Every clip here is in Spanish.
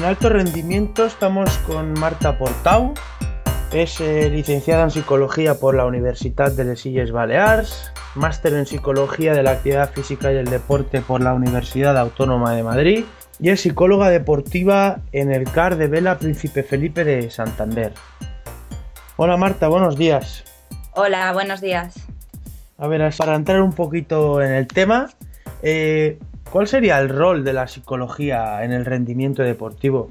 En alto rendimiento estamos con Marta Portau, es eh, licenciada en psicología por la Universidad de Les Illes Balears, máster en psicología de la actividad física y el deporte por la Universidad Autónoma de Madrid y es psicóloga deportiva en el CAR de Vela Príncipe Felipe de Santander. Hola Marta, buenos días. Hola, buenos días. A ver, para entrar un poquito en el tema, eh, ¿Cuál sería el rol de la psicología en el rendimiento deportivo?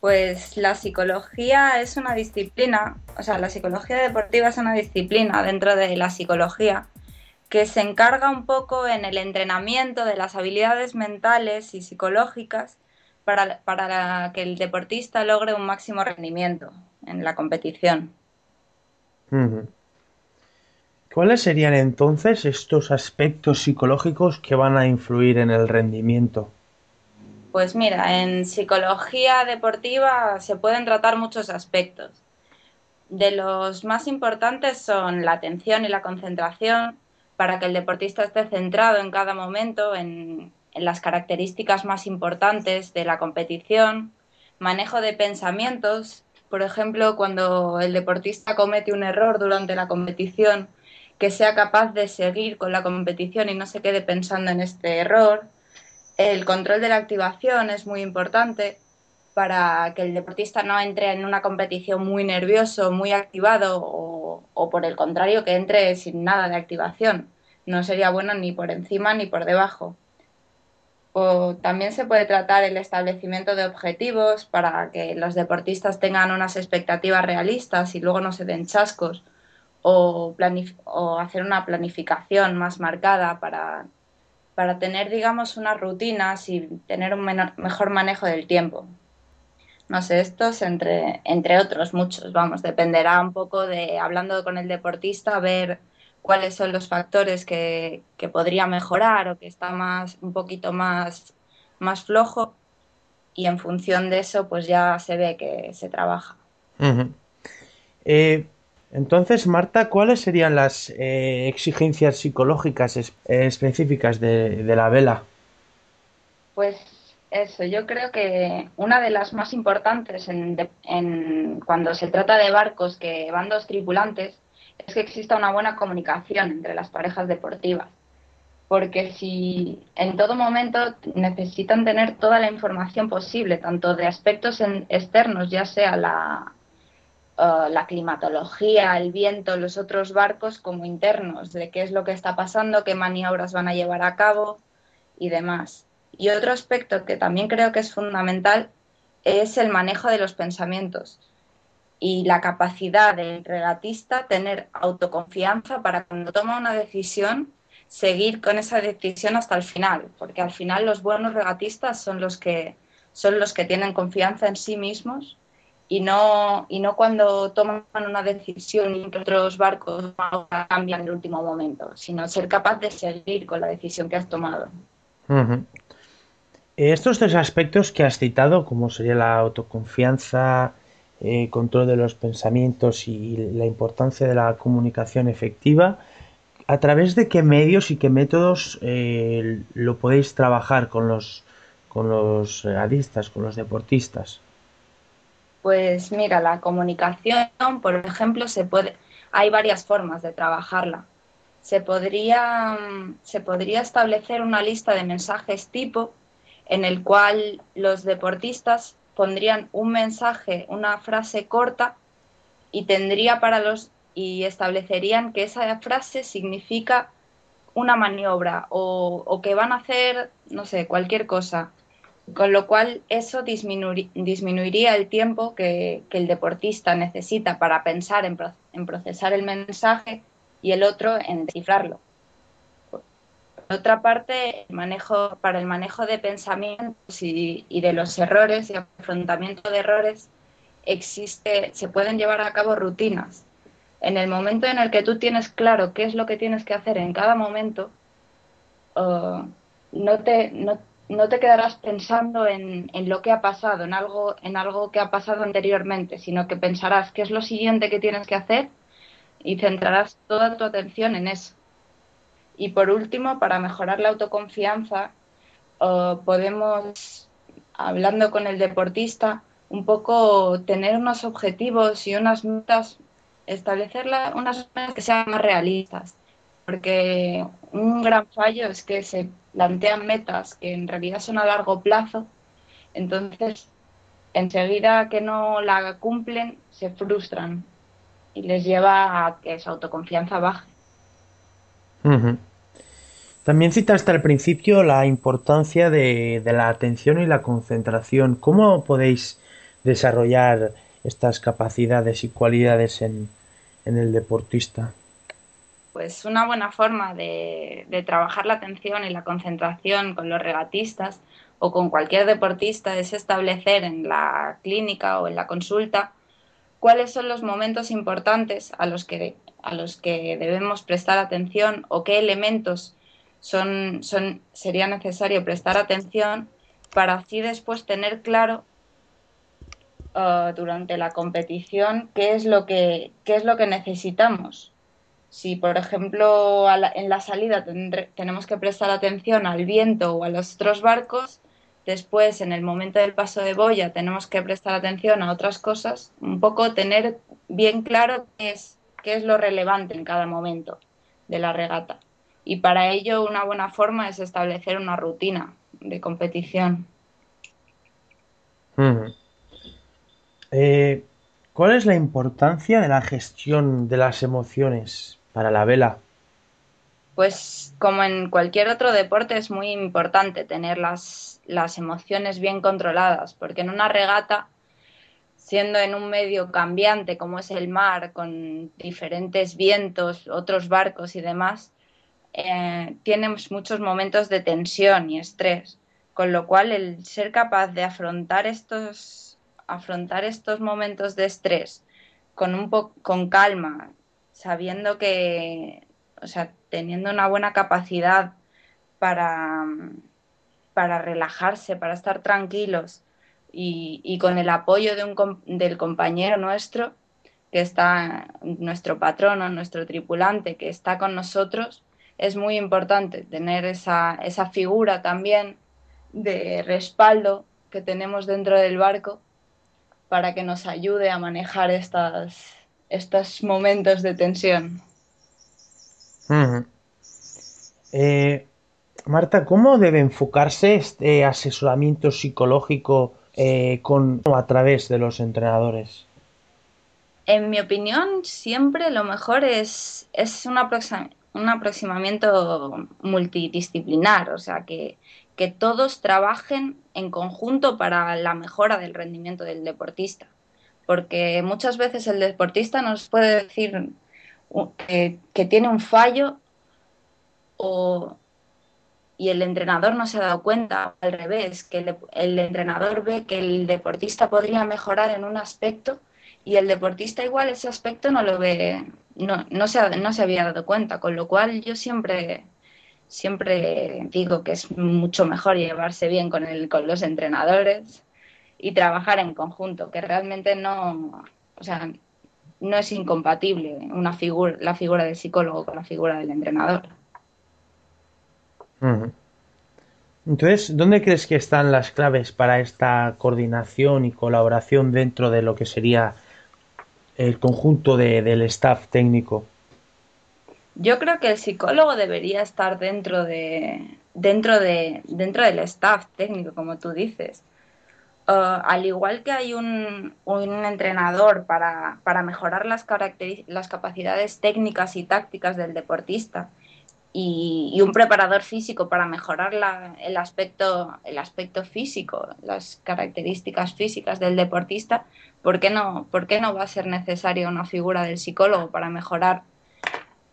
Pues la psicología es una disciplina, o sea, la psicología deportiva es una disciplina dentro de la psicología que se encarga un poco en el entrenamiento de las habilidades mentales y psicológicas para, que el deportista logre un máximo rendimiento en la competición. ¿Cuáles serían entonces estos aspectos psicológicos que van a influir en el rendimiento? Pues mira, en psicología deportiva se pueden tratar muchos aspectos. De los más importantes son la atención y la concentración para que el deportista esté centrado en cada momento en, las características más importantes de la competición, manejo de pensamientos, por ejemplo, cuando el deportista comete un error durante la competición, que sea capaz de seguir con la competición y no se quede pensando en este error. El control de la activación es muy importante para que el deportista no entre en una competición muy nervioso, muy activado o, por el contrario que entre sin nada de activación. No sería bueno ni por encima ni por debajo. O también se puede tratar el establecimiento de objetivos para que los deportistas tengan unas expectativas realistas y luego no se den chascos o, o hacer una planificación más marcada para, para tener, digamos, unas rutinas y tener un mejor manejo del tiempo. No sé, estos entre, entre otros muchos, vamos, dependerá un poco de, hablando con el deportista, ver cuáles son los factores que, que podría mejorar o que está más, un poquito más, más flojo y en función de eso pues ya se ve que se trabaja. Entonces, Marta, ¿cuáles serían las eh, exigencias psicológicas específicas de, la vela? Pues eso, yo creo que una de las más importantes en, cuando se trata de barcos que van dos tripulantes es que exista una buena comunicación entre las parejas deportivas. Porque si en todo momento necesitan tener toda la información posible, tanto de aspectos externos, ya sea la, eh, la climatología, el viento, los otros barcos como internos, de qué es lo que está pasando, qué maniobras van a llevar a cabo y demás. Y otro aspecto que también creo que es fundamental es el manejo de los pensamientos y la capacidad del regatista tener autoconfianza para cuando toma una decisión seguir con esa decisión hasta el final, porque al final los buenos regatistas son los que son los que tienen confianza en sí mismos y no, y no cuando toman una decisión y otros barcos cambian en el último momento, sino ser capaz de seguir con la decisión que has tomado. Estos tres aspectos que has citado, como sería la autoconfianza, eh, control de los pensamientos y la importancia de la comunicación efectiva, ¿a través de qué medios y qué métodos eh, lo podéis trabajar con los, con los adistas, con los deportistas? Pues mira, la comunicación, por ejemplo, se puede, hay varias formas de trabajarla. Se podría, se podría establecer una lista de mensajes tipo en el cual los deportistas pondrían un mensaje, una frase corta y tendría para los y establecerían que esa frase significa una maniobra o, o que van a hacer, no sé, cualquier cosa con lo cual eso disminuiría el tiempo que, el deportista necesita para pensar en, procesar el mensaje y el otro en descifrarlo. Por otra parte, manejo, para el manejo de pensamientos y, y, de los errores y afrontamiento de errores, existe, se pueden llevar a cabo rutinas. En el momento en el que tú tienes claro qué es lo que tienes que hacer en cada momento, uh, no, te, no, no te quedarás pensando en, lo que ha pasado, en algo, en algo que ha pasado anteriormente, sino que pensarás qué es lo siguiente que tienes que hacer y centrarás toda tu atención en eso. Y por último, para mejorar la autoconfianza, podemos hablando con el deportista, un poco tener unos objetivos y unas metas, establecer unas metas que sean más realistas. Porque un gran fallo es que se plantean metas que en realidad son a largo plazo, entonces enseguida que no la cumplen se frustran y les lleva a que su autoconfianza baje. También citaste al principio la importancia de, la atención y la concentración. ¿Cómo podéis desarrollar estas capacidades y cualidades en, el deportista? Pues una buena forma de, trabajar la atención y la concentración con los regatistas o con cualquier deportista es establecer en la clínica o en la consulta cuáles son los momentos importantes a los que, a los que debemos prestar atención o qué elementos son, son, sería necesario prestar atención para así después tener claro uh, durante la competición qué es lo que, qué es lo que necesitamos. Si, por ejemplo, en la salida tenemos que prestar atención al viento o a los otros barcos, Después, en el momento del paso de boya, tenemos que prestar atención a otras cosas, un poco tener bien claro qué es, qué es lo relevante en cada momento de la regata. Y para ello, una buena forma es establecer una rutina de competición. Eh, ¿Cuál es la importancia de la gestión de las emociones para la vela? Pues como en cualquier otro deporte es muy importante tener las, las emociones bien controladas, porque en una regata, siendo en un medio cambiante como es el mar, con diferentes vientos, otros barcos y demás, eh, tienes muchos momentos de tensión y estrés, con lo cual el ser capaz de afrontar estos, afrontar estos momentos de estrés con, un con calma, sabiendo que o sea, teniendo una buena capacidad para, para relajarse, para estar tranquilos y, con el apoyo de un, del compañero nuestro, que está nuestro patrono, nuestro tripulante, que está con nosotros, es muy importante tener esa, esa figura también de respaldo que tenemos dentro del barco para que nos ayude a manejar estas, estos momentos de tensión. Eh, Marta, ¿cómo debe enfocarse este asesoramiento psicológico eh, con, a través de los entrenadores? En mi opinión, siempre lo mejor es, es un, un aproximamiento multidisciplinar, o sea, que, que todos trabajen en conjunto para la mejora del rendimiento del deportista. Porque muchas veces el deportista nos puede decir que, tiene un fallo y el entrenador no se ha dado cuenta, al revés, que el, entrenador ve que el deportista podría mejorar en un aspecto y el deportista igual ese aspecto no lo ve, no, no, se, no se había dado cuenta, con lo cual yo siempre, siempre digo que es mucho mejor llevarse bien con, el, con los entrenadores y trabajar en conjunto, que realmente no, o sea, no es incompatible una figura, la figura del psicólogo con la figura del entrenador. Entonces, ¿dónde crees que están las claves para esta coordinación y colaboración dentro de lo que sería el conjunto del staff técnico? Yo creo que el psicólogo debería estar dentro de dentro de dentro del staff técnico, como tú dices. Uh, al igual que hay un, entrenador para, mejorar las, las capacidades técnicas y tácticas del deportista y, un preparador físico para mejorar el, aspecto, el aspecto físico, las características físicas del deportista, ¿por qué no, por qué no va a ser necesaria una figura del psicólogo para mejorar,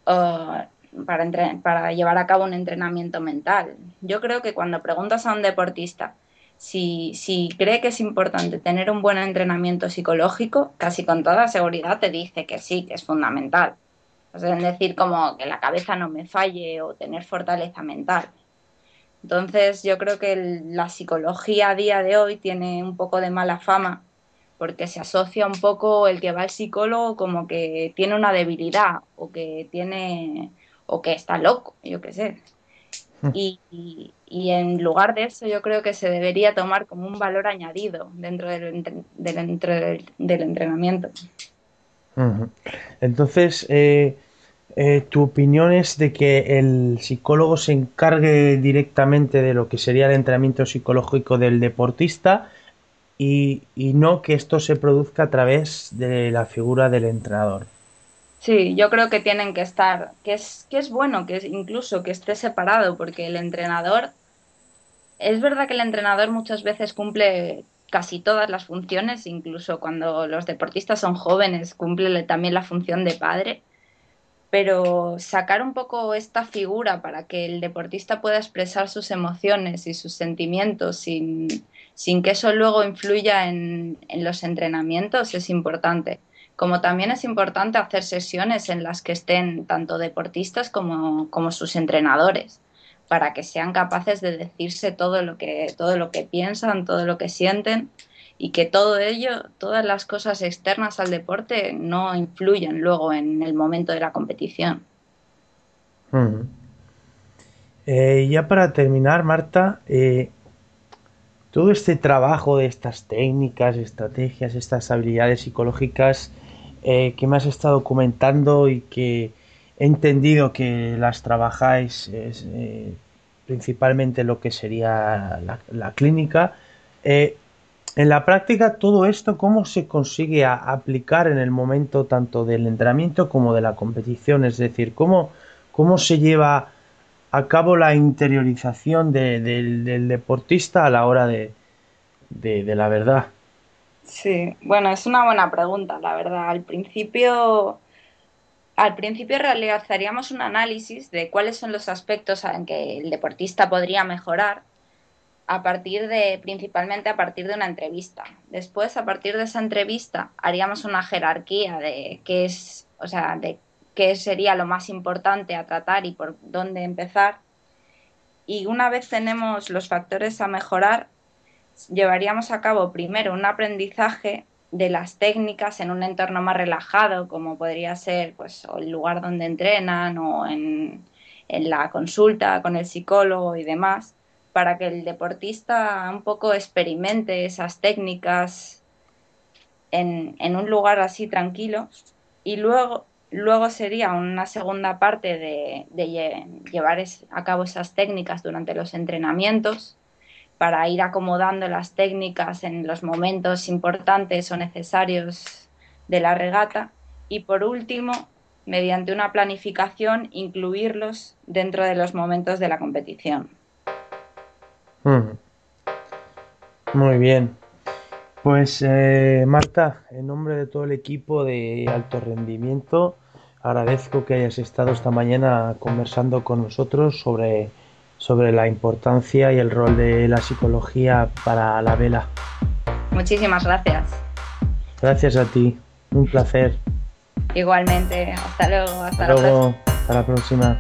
uh, para, para llevar a cabo un entrenamiento mental? Yo creo que cuando preguntas a un deportista, si, si cree que es importante tener un buen entrenamiento psicológico, casi con toda seguridad te dice que sí, que es fundamental. O sea, es decir, como que la cabeza no me falle o tener fortaleza mental. Entonces, yo creo que la psicología a día de hoy tiene un poco de mala fama porque se asocia un poco el que va al psicólogo como que tiene una debilidad o que tiene o que está loco, yo qué sé. Y, en lugar de eso yo creo que se debería tomar como un valor añadido dentro del, del, entrenamiento. Entonces, eh, eh, ¿tu opinión es de que el psicólogo se encargue directamente de lo que sería el entrenamiento psicológico del deportista y, y no que esto se produzca a través de la figura del entrenador? Sí, yo creo que tienen que estar, que es, que es bueno que incluso que esté separado, porque el entrenador, es verdad que el entrenador muchas veces cumple casi todas las funciones, incluso cuando los deportistas son jóvenes, cumple también la función de padre, pero sacar un poco esta figura para que el deportista pueda expresar sus emociones y sus sentimientos sin, sin que eso luego influya en, en los entrenamientos es importante como también es importante hacer sesiones en las que estén tanto deportistas como, sus entrenadores, para que sean capaces de decirse todo lo que, todo lo que piensan, todo lo que sienten y que todo ello, todas las cosas externas al deporte no influyen luego en el momento de la competición. Eh, ya para terminar, Marta, eh, todo este trabajo de estas técnicas, estrategias, estas habilidades psicológicas, eh, que me has estado comentando y que he entendido que las trabajáis eh, principalmente lo que sería la, clínica. Eh, en la práctica, todo esto, ¿cómo se consigue aplicar en el momento tanto del entrenamiento como de la competición? Es decir, ¿cómo, cómo se lleva a cabo la interiorización del deportista a la hora de la verdad? Sí, bueno, es una buena pregunta, la verdad. Al principio, al principio realizaríamos un análisis de cuáles son los aspectos en que el deportista podría mejorar a partir de, principalmente a partir de una entrevista. Después, a partir de esa entrevista, haríamos una jerarquía de qué es, o sea, de qué sería lo más importante a tratar y por dónde empezar. Y una vez tenemos los factores a mejorar, llevaríamos a cabo primero un aprendizaje de las técnicas en un entorno más relajado, como podría ser pues, el lugar donde entrenan o en, la consulta con el psicólogo y demás, para que el deportista un poco experimente esas técnicas en, un lugar así tranquilo. Y luego, luego sería una segunda parte de llevar a cabo esas técnicas durante los entrenamientos para ir acomodando las técnicas en los momentos importantes o necesarios de la regata y por último, mediante una planificación, incluirlos dentro de los momentos de la competición. Muy bien. Pues eh, Marta, en nombre de todo el equipo de alto rendimiento, agradezco que hayas estado esta mañana conversando con nosotros sobre sobre la importancia y el rol de la psicología para la vela. Muchísimas gracias. Gracias a ti, un placer. Igualmente, hasta luego, hasta, luego, hasta la próxima.